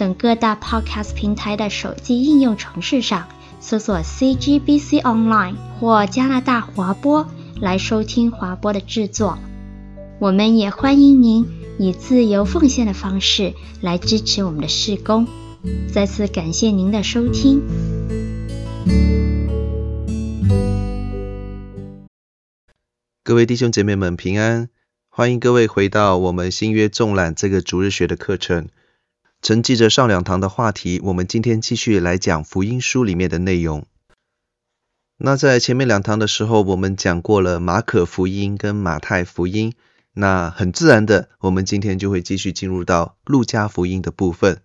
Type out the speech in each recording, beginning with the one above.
等各大 Podcast 平台的手机应用程式上搜索 CGBC Online 或加拿大华播来收听华播的制作。我们也欢迎您以自由奉献的方式来支持我们的事工。再次感谢您的收听。各位弟兄姐妹们平安，欢迎各位回到我们新约纵览这个逐日学的课程。承继着上两堂的话题，我们今天继续来讲福音书里面的内容。那在前面两堂的时候，我们讲过了马可福音跟马太福音，那很自然的，我们今天就会继续进入到路加福音的部分。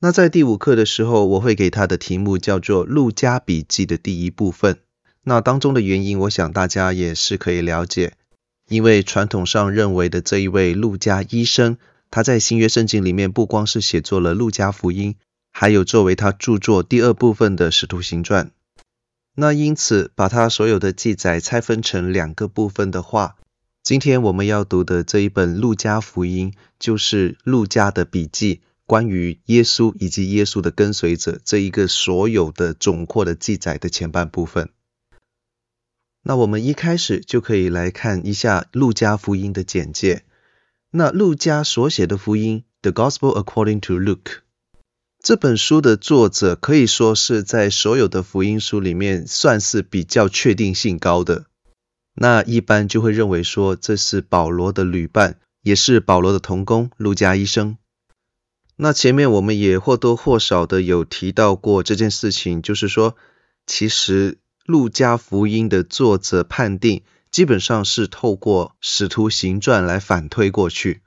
那在第五课的时候，我会给他的题目叫做《路加笔记》的第一部分。那当中的原因，我想大家也是可以了解，因为传统上认为的这一位路加医生。他在新约圣经里面不光是写作了路加福音，还有作为他著作第二部分的使徒行传。那因此把他所有的记载拆分成两个部分的话，今天我们要读的这一本路加福音，就是路加的笔记，关于耶稣以及耶稣的跟随者这一个所有的总括的记载的前半部分。那我们一开始就可以来看一下路加福音的简介。那路加所写的福音，《The Gospel According to Luke》这本书的作者可以说是在所有的福音书里面算是比较确定性高的。那一般就会认为说这是保罗的旅伴，也是保罗的同工路加医生。那前面我们也或多或少的有提到过这件事情，就是说，其实路加福音的作者判定。基本上是透过《使徒行传》来反推过去，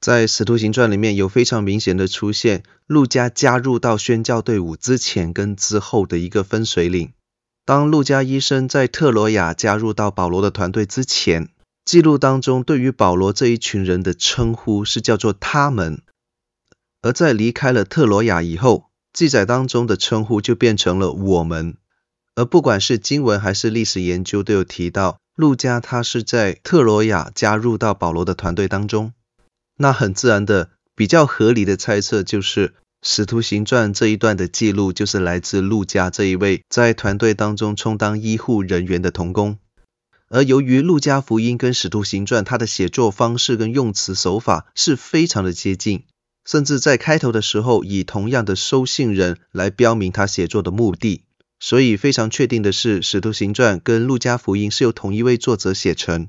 在《使徒行传》里面有非常明显的出现，路加加入到宣教队伍之前跟之后的一个分水岭。当路加医生在特罗亚加入到保罗的团队之前，记录当中对于保罗这一群人的称呼是叫做他们；而在离开了特罗亚以后，记载当中的称呼就变成了我们。而不管是经文还是历史研究都有提到。陆加他是在特罗亚加入到保罗的团队当中，那很自然的、比较合理的猜测就是，《使徒行传》这一段的记录就是来自陆加这一位在团队当中充当医护人员的童工。而由于陆加福音跟《使徒行传》它的写作方式跟用词手法是非常的接近，甚至在开头的时候以同样的收信人来标明他写作的目的。所以非常确定的是，《使徒行传》跟《路加福音》是由同一位作者写成。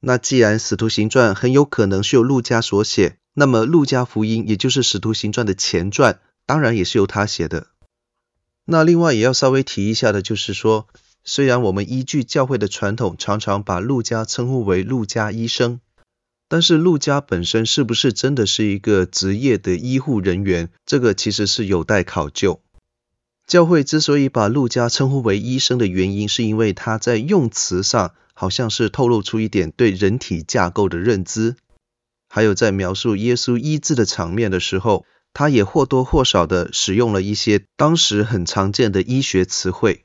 那既然《使徒行传》很有可能是由路加所写，那么《路加福音》也就是《使徒行传》的前传，当然也是由他写的。那另外也要稍微提一下的就是说，虽然我们依据教会的传统，常常把路加称呼为路加医生，但是路加本身是不是真的是一个职业的医护人员，这个其实是有待考究。教会之所以把路加称呼为医生的原因，是因为他在用词上好像是透露出一点对人体架构的认知，还有在描述耶稣医治的场面的时候，他也或多或少的使用了一些当时很常见的医学词汇。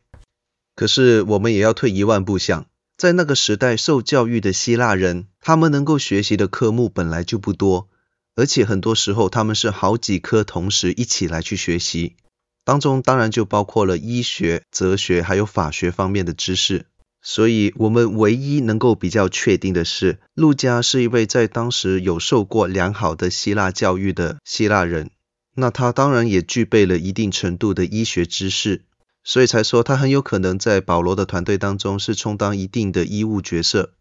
可是我们也要退一万步想，在那个时代受教育的希腊人，他们能够学习的科目本来就不多，而且很多时候他们是好几科同时一起来去学习。当中当然就包括了医学、哲学还有法学方面的知识，所以我们唯一能够比较确定的是，路加是一位在当时有受过良好的希腊教育的希腊人，那他当然也具备了一定程度的医学知识，所以才说他很有可能在保罗的团队当中是充当一定的医务角色。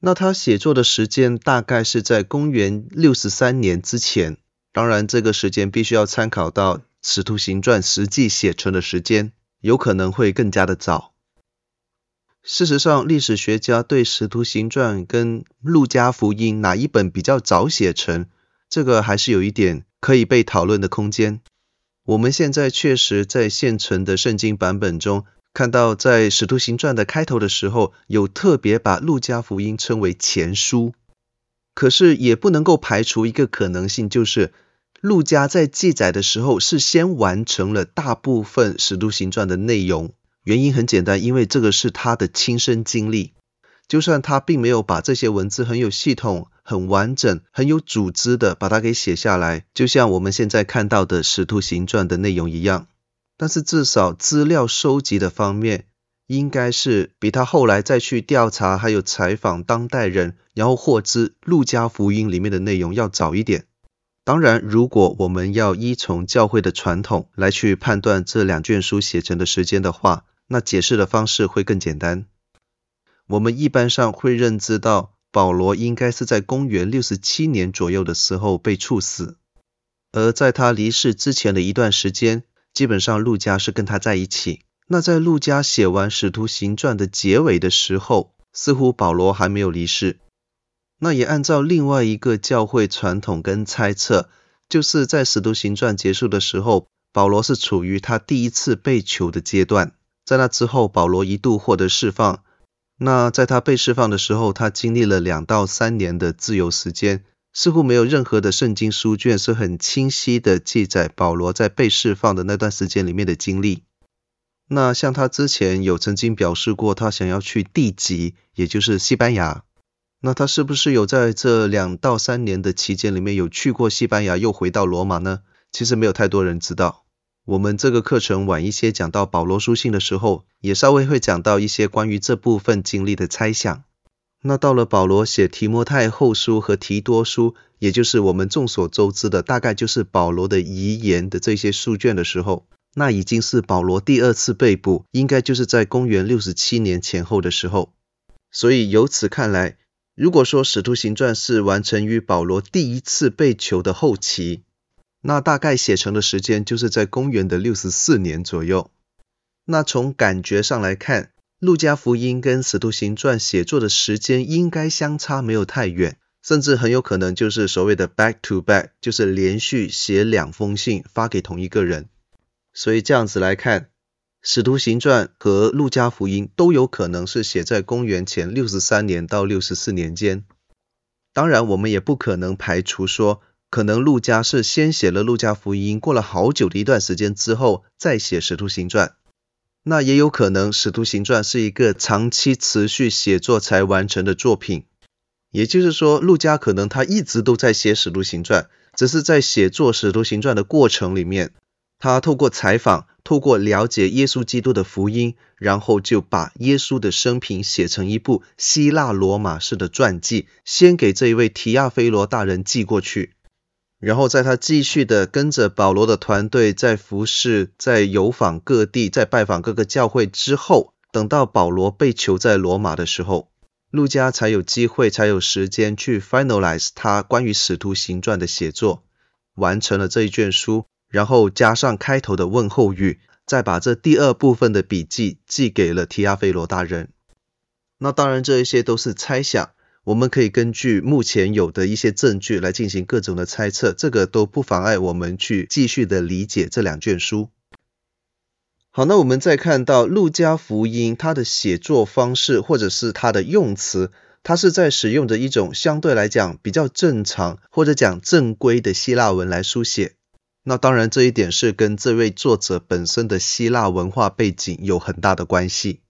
那他写作的时间大概是在公元六十三年之前，当然这个时间必须要参考到。《使徒行传》实际写成的时间有可能会更加的早。事实上，历史学家对《使徒行传》跟《路加福音》哪一本比较早写成，这个还是有一点可以被讨论的空间。我们现在确实在现存的圣经版本中看到，在《使徒行传》的开头的时候，有特别把路加福音称为前书。可是也不能够排除一个可能性，就是陆家在记载的时候是先完成了大部分《使徒行传》的内容。原因很简单，因为这个是他的亲身经历。就算他并没有把这些文字很有系统、很完整、很有组织的把它给写下来，就像我们现在看到的《使徒行传》的内容一样，但是至少资料收集的方面，应该是比他后来再去调查还有采访当代人，然后获知《陆家福音》里面的内容要早一点。当然，如果我们要依从教会的传统来去判断这两卷书写成的时间的话，那解释的方式会更简单。我们一般上会认知到，保罗应该是在公元六十七年左右的时候被处死，而在他离世之前的一段时间，基本上路加是跟他在一起。那在路加写完《使徒行传》的结尾的时候，似乎保罗还没有离世。那也按照另外一个教会传统跟猜测，就是在《使徒行传》结束的时候，保罗是处于他第一次被囚的阶段。在那之后，保罗一度获得释放。那在他被释放的时候，他经历了两到三年的自由时间，似乎没有任何的圣经书卷是很清晰的记载保罗在被释放的那段时间里面的经历。那像他之前有曾经表示过，他想要去地极，也就是西班牙。那他是不是有在这两到三年的期间里面有去过西班牙，又回到罗马呢？其实没有太多人知道。我们这个课程晚一些讲到保罗书信的时候，也稍微会讲到一些关于这部分经历的猜想。那到了保罗写提摩太后书和提多书，也就是我们众所周知的，大概就是保罗的遗言的这些书卷的时候，那已经是保罗第二次被捕，应该就是在公元六十七年前后的时候。所以由此看来，如果说使徒行传是完成于保罗第一次被囚的后期。那大概写成的时间就是在公元的六十四年左右。那从感觉上来看，路加福音跟使徒行传写作的时间应该相差没有太远，甚至很有可能就是所谓的 back to back，就是连续写两封信发给同一个人。所以这样子来看，使徒行传和路加福音都有可能是写在公元前六十三年到六十四年间。当然，我们也不可能排除说。可能路加是先写了路加福音，过了好久的一段时间之后再写使徒行传。那也有可能使徒行传是一个长期持续写作才完成的作品。也就是说，路加可能他一直都在写使徒行传，只是在写作使徒行传的过程里面，他透过采访，透过了解耶稣基督的福音，然后就把耶稣的生平写成一部希腊罗马式的传记，先给这一位提亚菲罗大人寄过去。然后在他继续的跟着保罗的团队在服侍，在游访各地，在拜访各个教会之后，等到保罗被囚在罗马的时候，路加才有机会，才有时间去 finalize 他关于使徒行传的写作，完成了这一卷书，然后加上开头的问候语，再把这第二部分的笔记寄给了提阿非罗大人。那当然，这一些都是猜想。我们可以根据目前有的一些证据来进行各种的猜测，这个都不妨碍我们去继续的理解这两卷书。好，那我们再看到路加福音，它的写作方式或者是它的用词，它是在使用着一种相对来讲比较正常或者讲正规的希腊文来书写。那当然这一点是跟这位作者本身的希腊文化背景有很大的关系。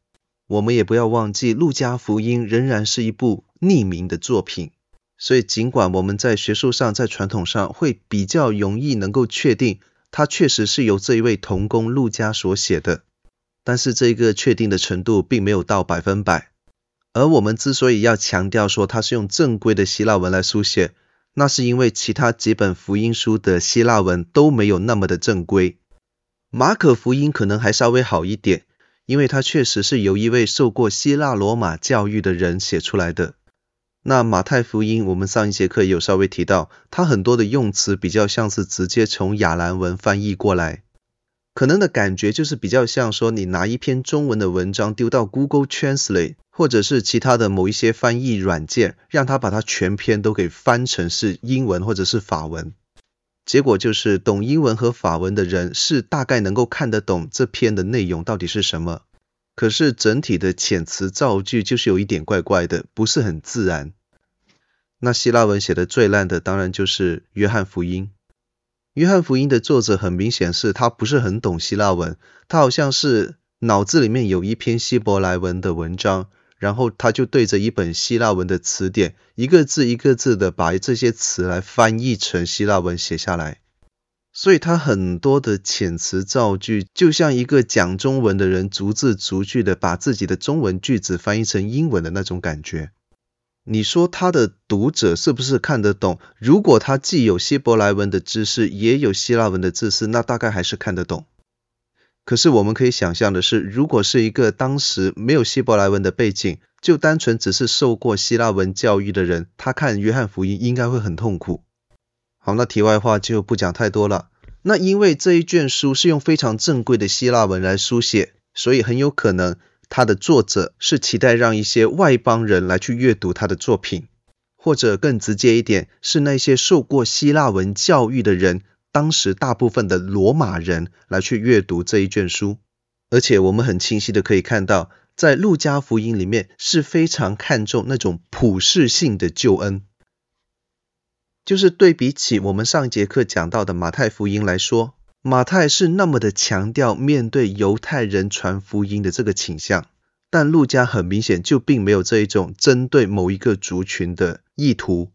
我们也不要忘记，路加福音仍然是一部匿名的作品，所以尽管我们在学术上、在传统上会比较容易能够确定，它确实是由这一位童工路加所写的，但是这个确定的程度并没有到百分百。而我们之所以要强调说它是用正规的希腊文来书写，那是因为其他几本福音书的希腊文都没有那么的正规。马可福音可能还稍微好一点。因为它确实是由一位受过希腊罗马教育的人写出来的。那马太福音，我们上一节课有稍微提到，它很多的用词比较像是直接从亚兰文翻译过来，可能的感觉就是比较像说你拿一篇中文的文章丢到 Google Translate 或者是其他的某一些翻译软件，让他把它全篇都给翻成是英文或者是法文。结果就是懂英文和法文的人是大概能够看得懂这篇的内容到底是什么，可是整体的遣词造句就是有一点怪怪的，不是很自然。那希腊文写的最烂的当然就是约翰福音。约翰福音的作者很明显是他不是很懂希腊文，他好像是脑子里面有一篇希伯来文的文章。然后他就对着一本希腊文的词典，一个字一个字的把这些词来翻译成希腊文写下来，所以他很多的遣词造句，就像一个讲中文的人逐字逐句的把自己的中文句子翻译成英文的那种感觉。你说他的读者是不是看得懂？如果他既有希伯来文的知识，也有希腊文的知识，那大概还是看得懂。可是我们可以想象的是，如果是一个当时没有希伯来文的背景，就单纯只是受过希腊文教育的人，他看约翰福音应该会很痛苦。好，那题外话就不讲太多了。那因为这一卷书是用非常正规的希腊文来书写，所以很有可能他的作者是期待让一些外邦人来去阅读他的作品，或者更直接一点，是那些受过希腊文教育的人。当时大部分的罗马人来去阅读这一卷书，而且我们很清晰的可以看到，在路加福音里面是非常看重那种普世性的救恩，就是对比起我们上节课讲到的马太福音来说，马太是那么的强调面对犹太人传福音的这个倾向，但路加很明显就并没有这一种针对某一个族群的意图。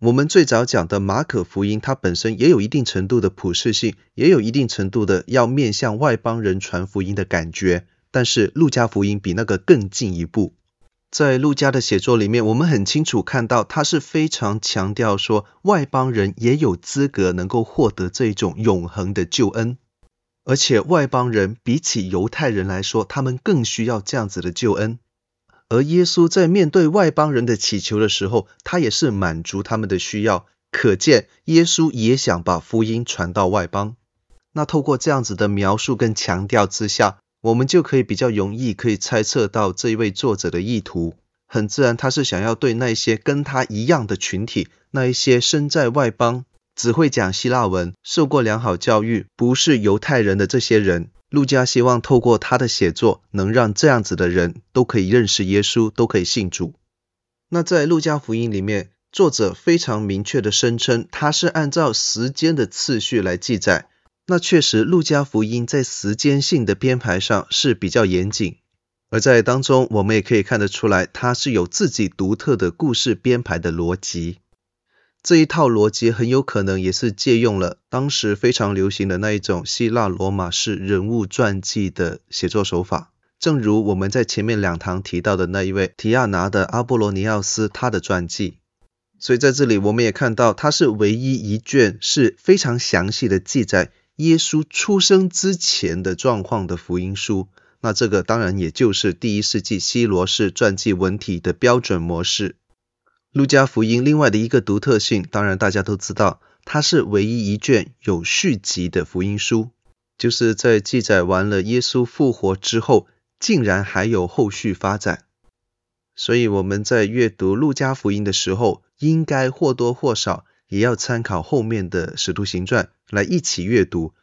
我们最早讲的马可福音，它本身也有一定程度的普世性，也有一定程度的要面向外邦人传福音的感觉。但是路加福音比那个更进一步。在路加的写作里面，我们很清楚看到，他是非常强调说，外邦人也有资格能够获得这种永恒的救恩，而且外邦人比起犹太人来说，他们更需要这样子的救恩。而耶稣在面对外邦人的祈求的时候，他也是满足他们的需要。可见耶稣也想把福音传到外邦。那透过这样子的描述跟强调之下，我们就可以比较容易可以猜测到这一位作者的意图。很自然，他是想要对那些跟他一样的群体，那一些身在外邦、只会讲希腊文、受过良好教育、不是犹太人的这些人。路加希望透过他的写作，能让这样子的人都可以认识耶稣，都可以信主。那在路加福音里面，作者非常明确的声称，他是按照时间的次序来记载。那确实，路加福音在时间性的编排上是比较严谨，而在当中，我们也可以看得出来，他是有自己独特的故事编排的逻辑。这一套逻辑很有可能也是借用了当时非常流行的那一种希腊罗马式人物传记的写作手法，正如我们在前面两堂提到的那一位提亚拿的阿波罗尼奥斯他的传记。所以在这里我们也看到，它是唯一一卷是非常详细的记载耶稣出生之前的状况的福音书。那这个当然也就是第一世纪希罗式传记文体的标准模式。路加福音另外的一个独特性，当然大家都知道，它是唯一一卷有续集的福音书，就是在记载完了耶稣复活之后，竟然还有后续发展。所以我们在阅读路加福音的时候，应该或多或少也要参考后面的使徒行传来一起阅读，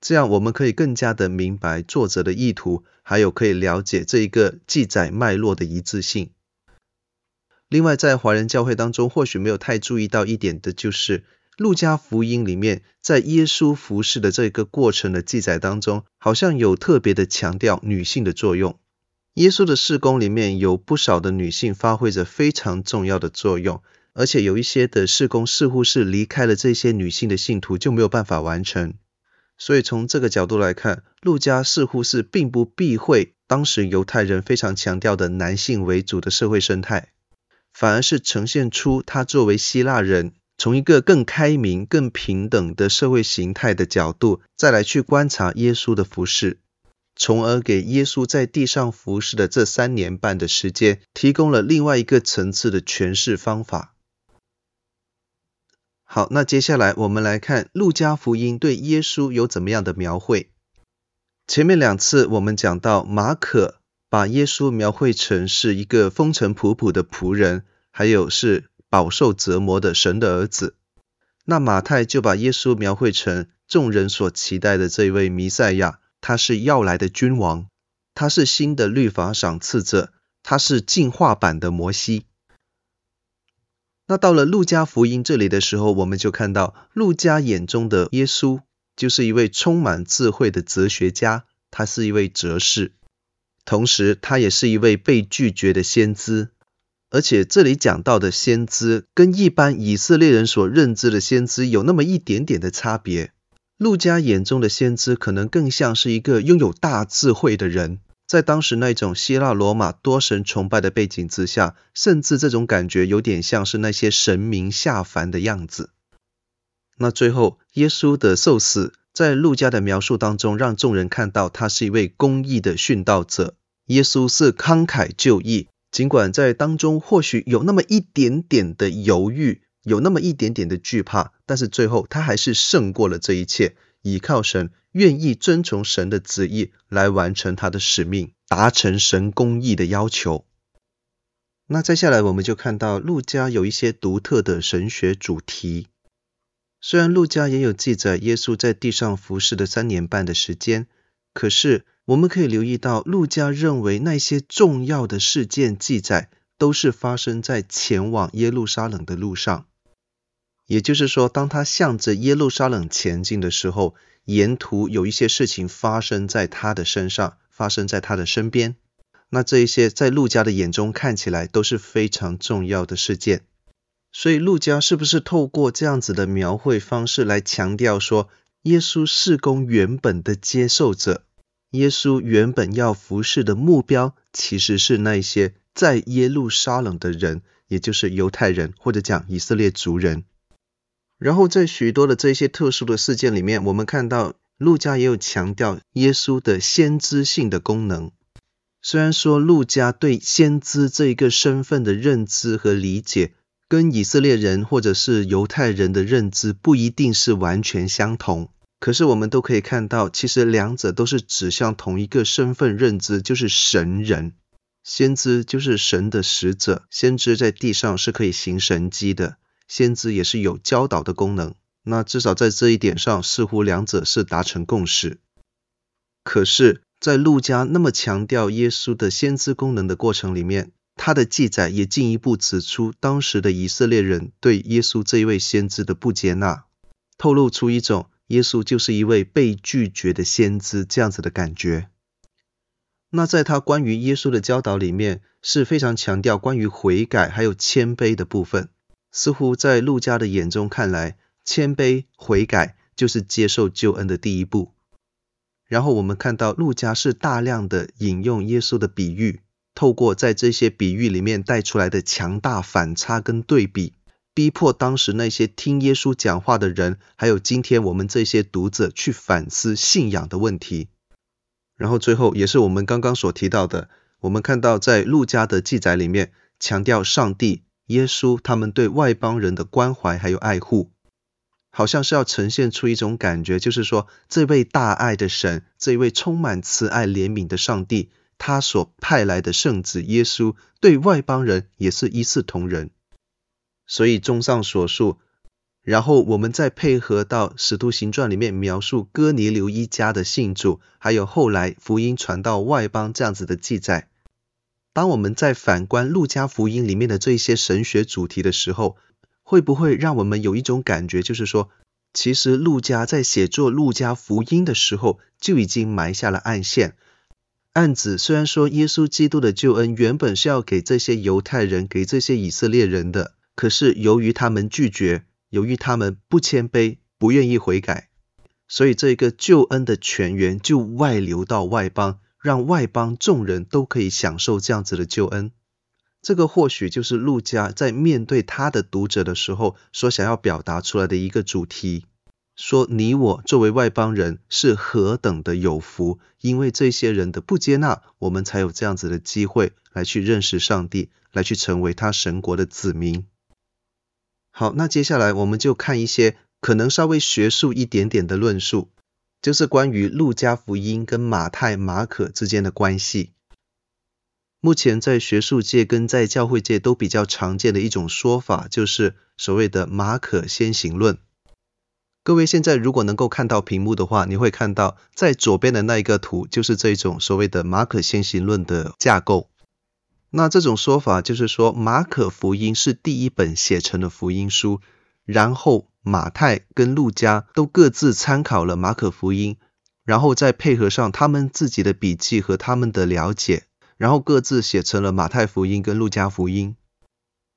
这样我们可以更加的明白作者的意图，还有可以了解这一个记载脉络的一致性。另外，在华人教会当中，或许没有太注意到一点的，就是路加福音里面，在耶稣服侍的这个过程的记载当中，好像有特别的强调女性的作用。耶稣的事工里面有不少的女性发挥着非常重要的作用，而且有一些的事工似乎是离开了这些女性的信徒就没有办法完成。所以从这个角度来看，路加似乎是并不避讳当时犹太人非常强调的男性为主的社会生态。反而是呈现出他作为希腊人，从一个更开明、更平等的社会形态的角度，再来去观察耶稣的服饰，从而给耶稣在地上服事的这三年半的时间，提供了另外一个层次的诠释方法。好，那接下来我们来看路加福音对耶稣有怎么样的描绘。前面两次我们讲到马可。把耶稣描绘成是一个风尘仆仆的仆人，还有是饱受折磨的神的儿子。那马太就把耶稣描绘成众人所期待的这位弥赛亚，他是要来的君王，他是新的律法赏赐者，他是进化版的摩西。那到了路加福音这里的时候，我们就看到路加眼中的耶稣就是一位充满智慧的哲学家，他是一位哲士，同时他也是一位被拒绝的先知。而且这里讲到的先知跟一般以色列人所认知的先知有那么一点点的差别。路加眼中的先知可能更像是一个拥有大智慧的人。在当时那种希腊罗马多神崇拜的背景之下，甚至这种感觉有点像是那些神明下凡的样子。那最后，耶稣的受死，在路加的描述当中，让众人看到他是一位公义的殉道者。耶稣是慷慨就义，尽管在当中或许有那么一点点的犹豫，有那么一点点的惧怕，但是最后他还是胜过了这一切，倚靠神。愿意遵从神的旨意来完成他的使命，达成神公义的要求。那接下来我们就看到路加有一些独特的神学主题。虽然路加也有记载耶稣在地上服侍的三年半的时间，可是我们可以留意到，路加认为那些重要的事件记载都是发生在前往耶路撒冷的路上。也就是说，当他向着耶路撒冷前进的时候，沿途有一些事情发生在他的身上，发生在他的身边。那这一些在路加的眼中看起来都是非常重要的事件。所以路加是不是透过这样子的描绘方式来强调说，耶稣事工原本的接受者，耶稣原本要服侍的目标，其实是那些在耶路撒冷的人，也就是犹太人，或者讲以色列族人。然后在许多的这些特殊的事件里面，我们看到路加也有强调耶稣的先知性的功能。虽然说路加对先知这一个身份的认知和理解，跟以色列人或者是犹太人的认知不一定是完全相同，可是我们都可以看到，其实两者都是指向同一个身份认知，就是神人。先知就是神的使者，先知在地上是可以行神迹的。先知也是有教导的功能，那至少在这一点上，似乎两者是达成共识。可是，在路加那么强调耶稣的先知功能的过程里面，他的记载也进一步指出当时的以色列人对耶稣这一位先知的不接纳，透露出一种耶稣就是一位被拒绝的先知这样子的感觉。那在他关于耶稣的教导里面，是非常强调关于悔改还有谦卑的部分。似乎在路加的眼中看来，谦卑悔改就是接受救恩的第一步。然后我们看到路加是大量的引用耶稣的比喻，透过在这些比喻里面带出来的强大反差跟对比，逼迫当时那些听耶稣讲话的人，还有今天我们这些读者去反思信仰的问题。然后最后也是我们刚刚所提到的，我们看到在路加的记载里面强调上帝。耶稣他们对外邦人的关怀还有爱护，好像是要呈现出一种感觉，就是说这位大爱的神，这位充满慈爱怜悯的上帝，他所派来的圣子耶稣对外邦人也是一视同仁。所以综上所述，然后我们再配合到使徒行传里面描述哥尼流一家的信主，还有后来福音传到外邦这样子的记载。当我们在反观路加福音里面的这些神学主题的时候，会不会让我们有一种感觉，就是说，其实路加在写作路加福音的时候就已经埋下了暗线，案子虽然说耶稣基督的救恩原本是要给这些犹太人、给这些以色列人的，可是由于他们拒绝，由于他们不谦卑、不愿意悔改，所以这个救恩的泉源就外流到外邦。让外邦众人都可以享受这样子的救恩，这个或许就是路加在面对他的读者的时候所想要表达出来的一个主题。说你我作为外邦人是何等的有福，因为这些人的不接纳，我们才有这样子的机会来去认识上帝，来去成为他神国的子民。好，那接下来我们就看一些可能稍微学术一点点的论述。就是关于路加福音跟马太、马可之间的关系。目前在学术界跟在教会界都比较常见的一种说法，就是所谓的马可先行论。各位现在如果能够看到屏幕的话，你会看到在左边的那一个图就是这一种所谓的马可先行论的架构。那这种说法就是说，马可福音是第一本写成的福音书，然后马太跟路加都各自参考了马可福音，然后再配合上他们自己的笔记和他们的了解，然后各自写成了马太福音跟路加福音。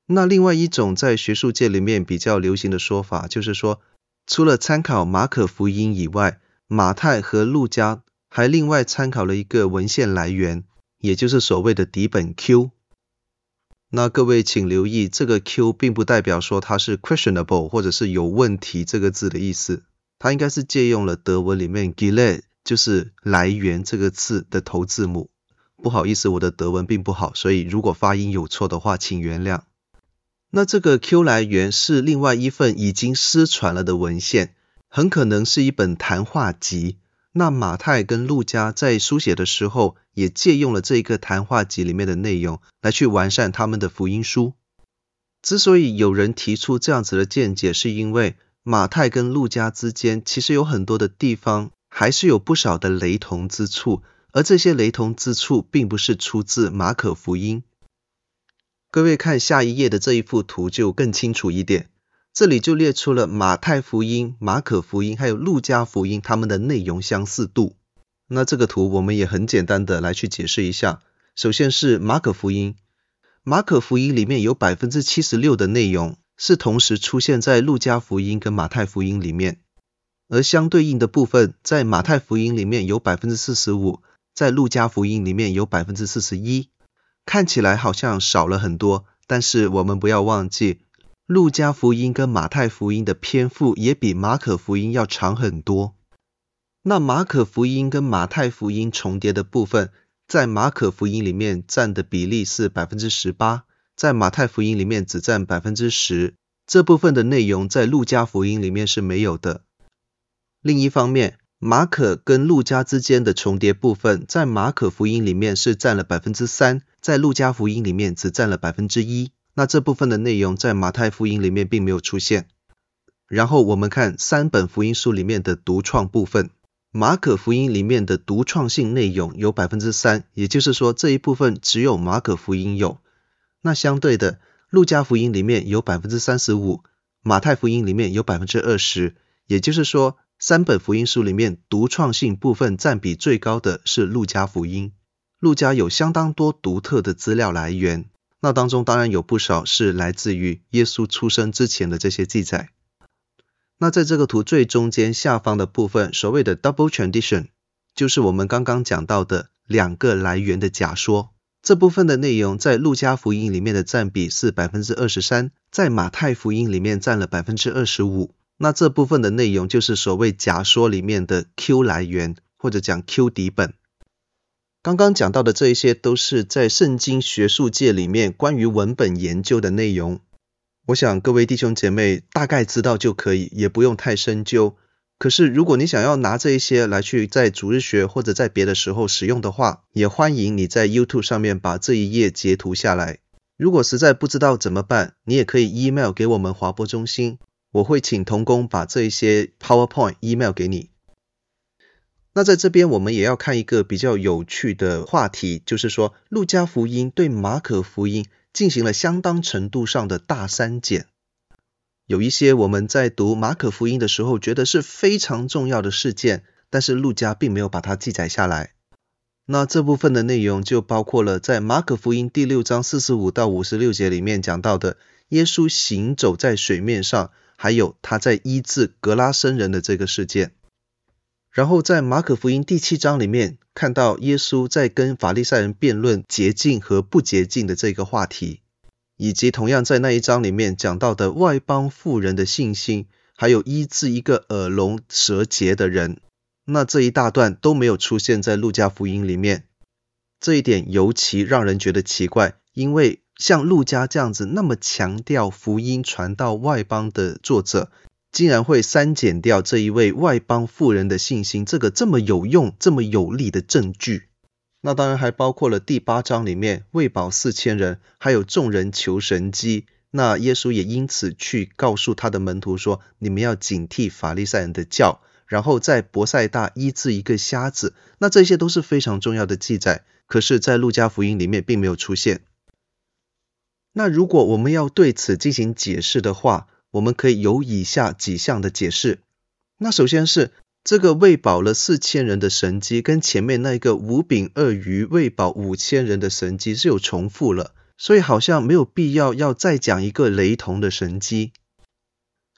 那另外一种在学术界里面比较流行的说法，就是说，除了参考马可福音以外，马太和路加还另外参考了一个文献来源，也就是所谓的底本 Q。那各位请留意，这个 Q 并不代表说它是 questionable 或者是有问题这个字的意思，它应该是借用了德文里面 Quelle 就是来源这个字的头字母。不好意思，我的德文并不好，所以如果发音有错的话，请原谅。那这个 Q 来源是另外一份已经失传了的文献，很可能是一本谈话集。那马太跟路加在书写的时候，也借用了这一个谈话集里面的内容，来去完善他们的福音书。之所以有人提出这样子的见解，是因为马太跟路加之间其实有很多的地方还是有不少的雷同之处，而这些雷同之处并不是出自马可福音。各位看下一页的这一幅图就更清楚一点，这里就列出了马太福音、马可福音还有路加福音它们的内容相似度。那这个图我们也很简单的来去解释一下。首先是马可福音，马可福音里面有百分之七十六的内容是同时出现在路加福音跟马太福音里面，而相对应的部分在马太福音里面有百分之四十五，在路加福音里面有百分之四十一。看起来好像少了很多，但是我们不要忘记，路加福音跟马太福音的篇幅也比马可福音要长很多。那马可福音跟马太福音重叠的部分，在马可福音里面占的比例是百分之十八，在马太福音里面只占百分之十。这部分的内容在路加福音里面是没有的。另一方面，马可跟路加之间的重叠部分，在马可福音里面是占了百分之三，在路加福音里面只占了百分之一。那这部分的内容在马太福音里面并没有出现。然后我们看三本福音书里面的独创部分，马可福音里面的独创性内容有百分之三，也就是说这一部分只有马可福音有。那相对的，路加福音里面有百分之三十五，马太福音里面有百分之二十，也就是说。三本福音书里面，独创性部分占比最高的是路加福音。路加有相当多独特的资料来源，那当中当然有不少是来自于耶稣出生之前的这些记载。那在这个图最中间下方的部分，所谓的 double tradition，就是我们刚刚讲到的两个来源的假说。这部分的内容在路加福音里面的占比是百分之二十三，在马太福音里面占了百分之二十五。那这部分的内容就是所谓假说里面的 Q 来源，或者讲 Q 底本。刚刚讲到的这一些都是在圣经学术界里面关于文本研究的内容。我想各位弟兄姐妹大概知道就可以，也不用太深究。可是如果你想要拿这一些来去在主日学或者在别的时候使用的话，也欢迎你在 YouTube 上面把这一页截图下来。如果实在不知道怎么办，你也可以 email 给我们华播中心。我会请童工把这一些 PowerPoint email 给你。那在这边我们也要看一个比较有趣的话题，就是说路加福音对马可福音进行了相当程度上的大删减。有一些我们在读马可福音的时候觉得是非常重要的事件，但是路加并没有把它记载下来。那这部分的内容就包括了在马可福音第六章四十五到五十六节里面讲到的耶稣行走在水面上。还有他在医治格拉森人的这个事件，然后在马可福音第七章里面看到耶稣在跟法利赛人辩论洁净和不洁净的这个话题，以及同样在那一章里面讲到的外邦富人的信心，还有医治一个耳聋舌结的人，那这一大段都没有出现在路加福音里面，这一点尤其让人觉得奇怪，因为。像路加这样子那么强调福音传到外邦的作者，竟然会删减掉这一位外邦妇人的信心，这个这么有用、这么有力的证据。那当然还包括了第八章里面喂饱四千人，还有众人求神迹，那耶稣也因此去告诉他的门徒说：“你们要警惕法利赛人的教。”然后在伯赛大医治一个瞎子，那这些都是非常重要的记载。可是，在路加福音里面并没有出现。那如果我们要对此进行解释的话，我们可以有以下几项的解释。那首先是这个喂饱了四千人的神迹，跟前面那个五饼二鱼喂饱五千人的神迹是有重复了，所以好像没有必要要再讲一个雷同的神迹。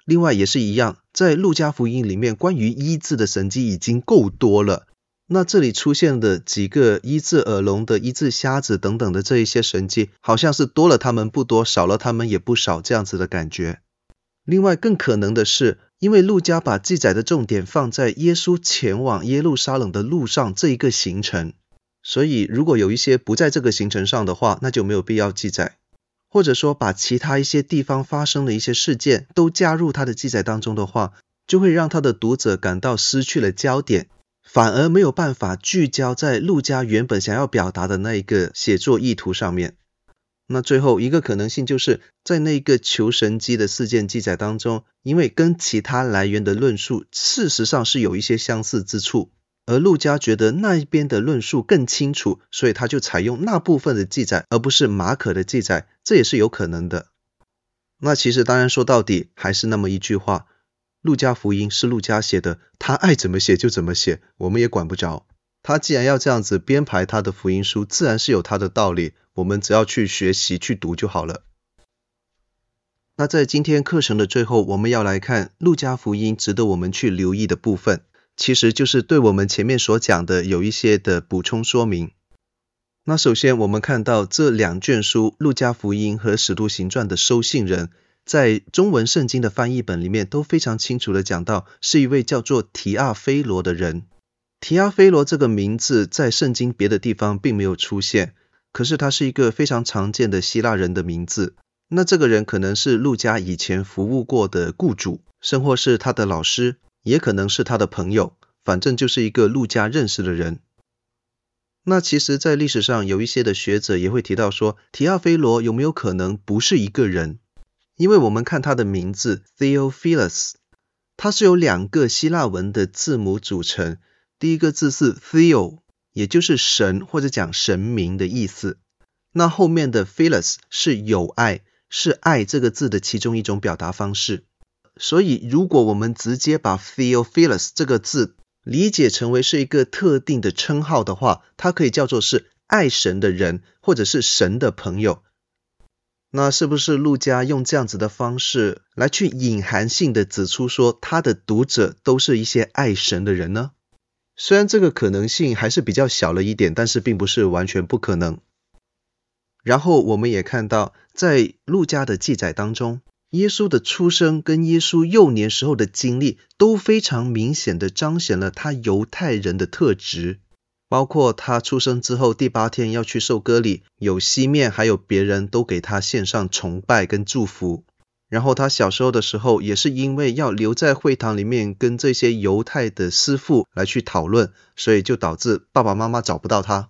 另外也是一样，在路加福音里面，关于医治的神迹已经够多了。那这里出现的几个医治耳聋的、医治瞎子等等的这一些神迹，好像是多了他们不多，少了他们也不少这样子的感觉。另外更可能的是，因为路加把记载的重点放在耶稣前往耶路撒冷的路上这一个行程，所以如果有一些不在这个行程上的话，那就没有必要记载。或者说，把其他一些地方发生的一些事件都加入他的记载当中的话，就会让他的读者感到失去了焦点，反而没有办法聚焦在陆家原本想要表达的那一个写作意图上面。那最后一个可能性就是在那个求神机的事件记载当中，因为跟其他来源的论述事实上是有一些相似之处。而陆家觉得那一边的论述更清楚，所以他就采用那部分的记载，而不是马可的记载，这也是有可能的。那其实当然说到底还是那么一句话，路加福音是路加写的，他爱怎么写就怎么写，我们也管不着。他既然要这样子编排他的福音书，自然是有他的道理，我们只要去学习去读就好了。那在今天课程的最后，我们要来看路加福音值得我们去留意的部分。其实就是对我们前面所讲的有一些的补充说明。那首先我们看到这两卷书《路加福音》和《使徒行传》的收信人，在中文圣经的翻译本里面都非常清楚的讲到，是一位叫做提阿菲罗的人。提阿菲罗这个名字在圣经别的地方并没有出现，可是他是一个非常常见的希腊人的名字。那这个人可能是路加以前服务过的雇主，甚或是他的老师。也可能是他的朋友，反正就是一个路加认识的人。那其实，在历史上有一些的学者也会提到说，提阿菲罗有没有可能不是一个人？因为我们看他的名字 Theophilus，它是由两个希腊文的字母组成。第一个字是 Theo，也就是神或者讲神明的意思。那后面的 Philos 是有爱，是爱这个字的其中一种表达方式。所以，如果我们直接把 Theophilus 这个字理解成为是一个特定的称号的话，它可以叫做是爱神的人，或者是神的朋友。那是不是路加用这样子的方式来去隐含性的指出说，他的读者都是一些爱神的人呢？虽然这个可能性还是比较小了一点，但是并不是完全不可能。然后我们也看到，在路加的记载当中。耶稣的出生跟耶稣幼年时候的经历都非常明显的彰显了他犹太人的特质，包括他出生之后第八天要去受割礼，有西面还有别人都给他献上崇拜跟祝福。然后他小时候的时候也是因为要留在会堂里面跟这些犹太的师傅来去讨论，所以就导致爸爸妈妈找不到他。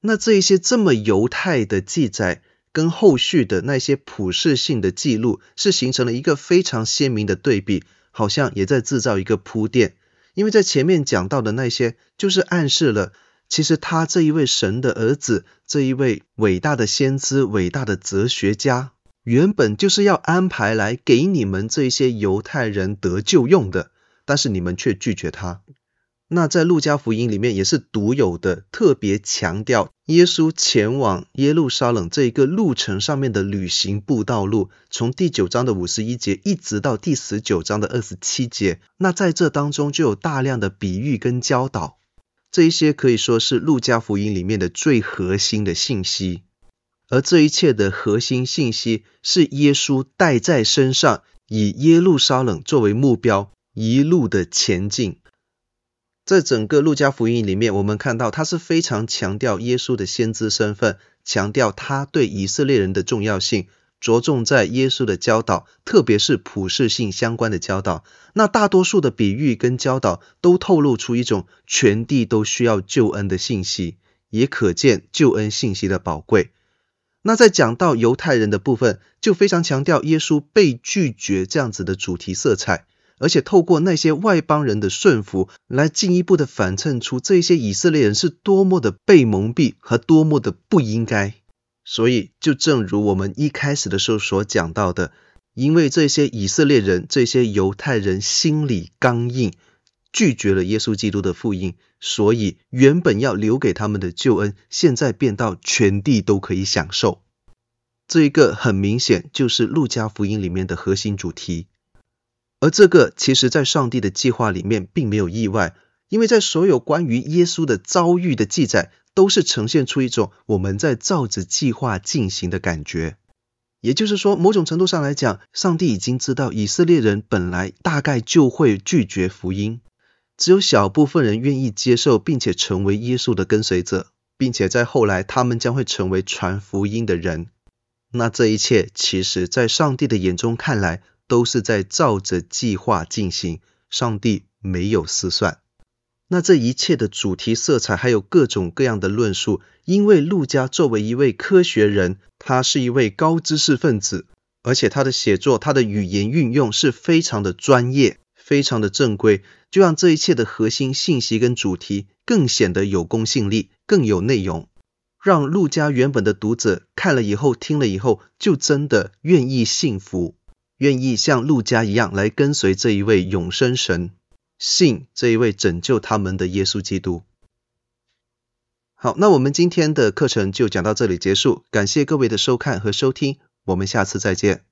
那这一些这么犹太的记载。跟后续的那些普世性的记录是形成了一个非常鲜明的对比，好像也在制造一个铺垫。因为在前面讲到的那些，就是暗示了，其实他这一位神的儿子，这一位伟大的先知、伟大的哲学家，原本就是要安排来给你们这些犹太人得救用的，但是你们却拒绝他。那在路加福音里面也是独有的，特别强调耶稣前往耶路撒冷这一个路程上面的旅行步道路，从第九章的五十一节一直到第十九章的二十七节，那在这当中就有大量的比喻跟教导，这一些可以说是路加福音里面的最核心的信息，而这一切的核心信息是耶稣带在身上，以耶路撒冷作为目标，一路的前进。在整个路加福音里面，我们看到他是非常强调耶稣的先知身份，强调他对以色列人的重要性，着重在耶稣的教导，特别是普世性相关的教导。那大多数的比喻跟教导都透露出一种全地都需要救恩的信息，也可见救恩信息的宝贵。那在讲到犹太人的部分，就非常强调耶稣被拒绝这样子的主题色彩，而且透过那些外邦人的顺服，来进一步的反衬出这些以色列人是多么的被蒙蔽和多么的不应该。所以，就正如我们一开始的时候所讲到的，因为这些以色列人、这些犹太人心里刚硬，拒绝了耶稣基督的福音，所以原本要留给他们的救恩，现在变到全地都可以享受。这一个很明显就是路加福音里面的核心主题，而这个其实在上帝的计划里面并没有意外，因为在所有关于耶稣的遭遇的记载，都是呈现出一种我们在照着计划进行的感觉。也就是说，某种程度上来讲，上帝已经知道以色列人本来大概就会拒绝福音。只有小部分人愿意接受，并且成为耶稣的跟随者，并且在后来，他们将会成为传福音的人。那这一切，其实在上帝的眼中看来，都是在照着计划进行。上帝没有失算。那这一切的主题色彩，还有各种各样的论述，因为陆家作为一位科学人，他是一位高知识分子，而且他的写作，他的语言运用是非常的专业。非常的正规，就让这一切的核心信息跟主题更显得有公信力，更有内容，让陆家原本的读者看了以后、听了以后，就真的愿意信服，愿意像路加一样来跟随这一位永生神，信这一位拯救他们的耶稣基督。好，那我们今天的课程就讲到这里结束，感谢各位的收看和收听，我们下次再见。